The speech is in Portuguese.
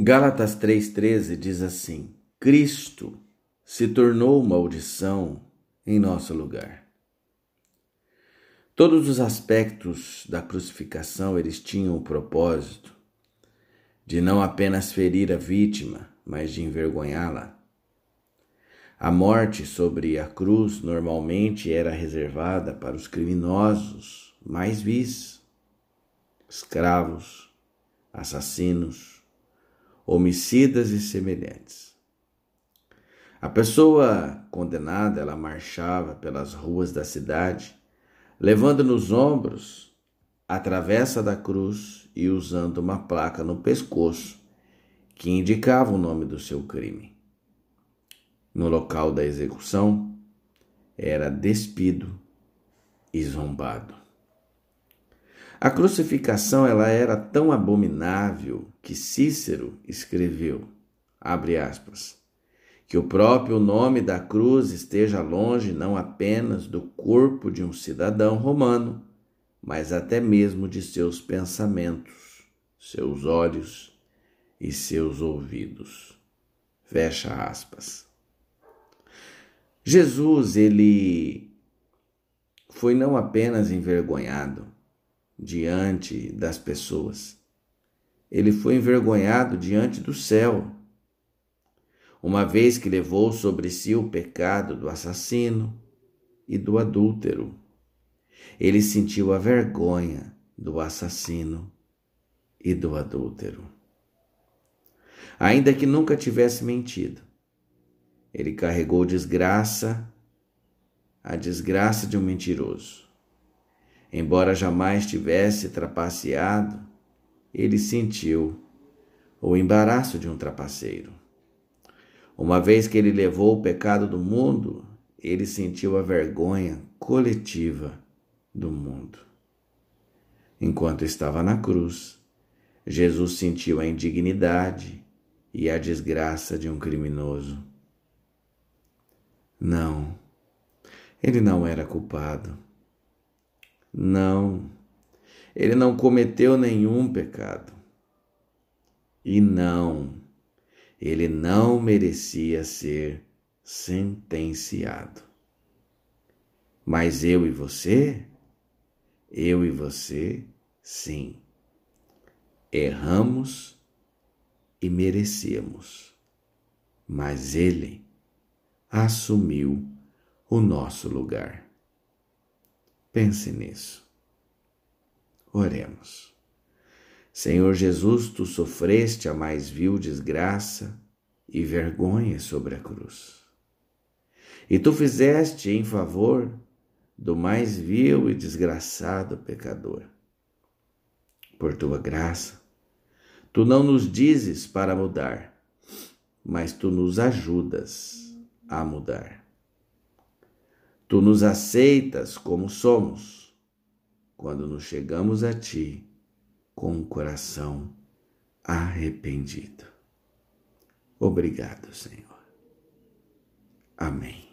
Gálatas 3,13 diz assim: Cristo se tornou maldição em nosso lugar. Todos os aspectos da crucificação eles tinham o propósito de não apenas ferir a vítima, mas de envergonhá-la. A morte sobre a cruz normalmente era reservada para os criminosos mais vis, escravos, assassinos, homicidas e semelhantes. A pessoa condenada, ela marchava pelas ruas da cidade, levando nos ombros a travessa da cruz e usando uma placa no pescoço que indicava o nome do seu crime. No local da execução, era despido e zombado. A crucificação ela era tão abominável que Cícero escreveu, abre aspas, que o próprio nome da cruz esteja longe não apenas do corpo de um cidadão romano, mas até mesmo de seus pensamentos, seus olhos e seus ouvidos. Fecha aspas. Jesus, ele foi não apenas envergonhado, diante das pessoas. Ele foi envergonhado diante do céu, uma vez que levou sobre si o pecado do assassino e do adúltero. Ele sentiu a vergonha do assassino e do adúltero. Ainda que nunca tivesse mentido, ele carregou desgraça, a desgraça de um mentiroso Embora jamais tivesse trapaceado, ele sentiu o embaraço de um trapaceiro. Uma vez que ele levou o pecado do mundo, ele sentiu a vergonha coletiva do mundo. Enquanto estava na cruz, Jesus sentiu a indignidade e a desgraça de um criminoso. Não, ele não era culpado. Não, ele não cometeu nenhum pecado. E não, ele não merecia ser sentenciado. Mas eu e você, eu e você, sim, erramos e merecemos, mas ele assumiu o nosso lugar. Pense nisso. Oremos. Senhor Jesus, tu sofreste a mais vil desgraça e vergonha sobre a cruz. E tu fizeste em favor do mais vil e desgraçado pecador. Por tua graça, tu não nos dizes para mudar, mas tu nos ajudas a mudar. Tu nos aceitas como somos, quando nos chegamos a Ti com um coração arrependido. Obrigado, Senhor. Amém.